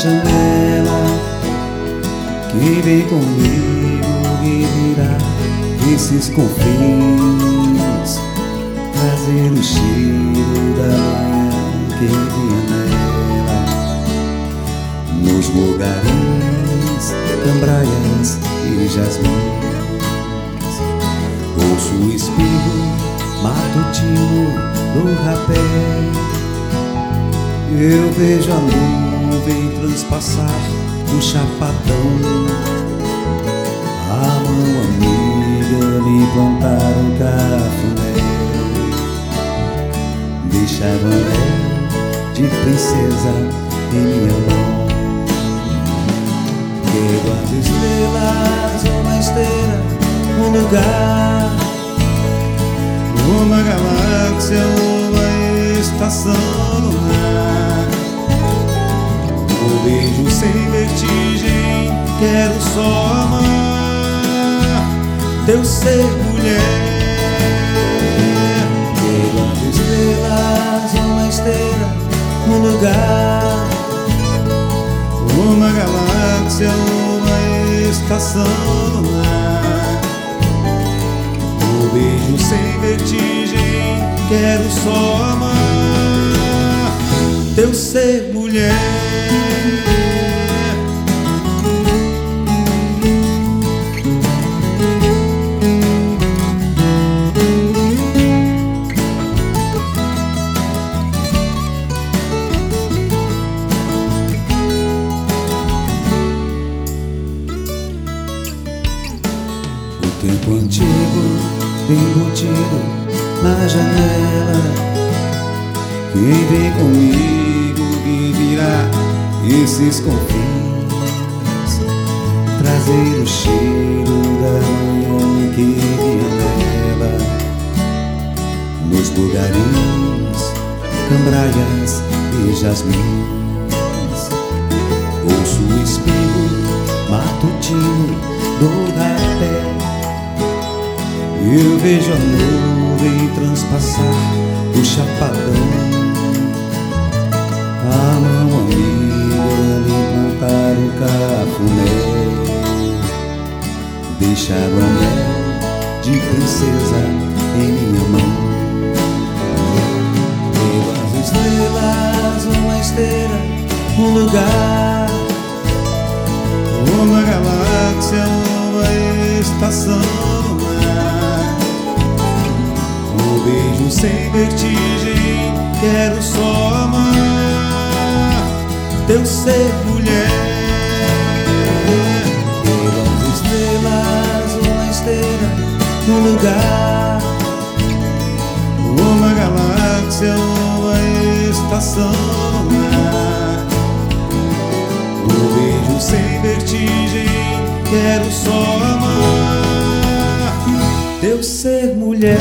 Quem vem comigo revirar esses confins Trazer o cheiro da manhã que vinha nela Nos lugares, cambraias e jasmins Ouço o espirro matutino do rapé. Eu vejo a nuvem transpassar o chapadão. A mão amiga me plantar um cafuné. Deixar o anel de princesa em minha mão. Quero as estrelas uma esteira, um lugar. Uma galáxia, uma estação lunar Beijo sem vertigem, quero só amar. Teu ser mulher as estrelas, uma esteira, um lugar. Uma galáxia, uma estação lunar Um beijo sem vertigem, quero só amar. Teu ser mulher tempo antigo embutido na janela Quem vem comigo viverá esses confins Trazer o cheiro da manhã que vinha nela Nos lugares, cambraias e jasmins Eu vejo a nuvem transpassar o chapadão. A mão amiga me plantar o cafuné Deixar o anel de princesa em minha mão. Pelas estrelas, uma esteira, um lugar. Uma galáxia, uma estação sem vertigem, quero só amar Teu ser mulher. Pelas estrelas, uma esteira, um lugar. Uma galáxia, uma estação lunar um beijo sem vertigem, quero só amar Teu ser mulher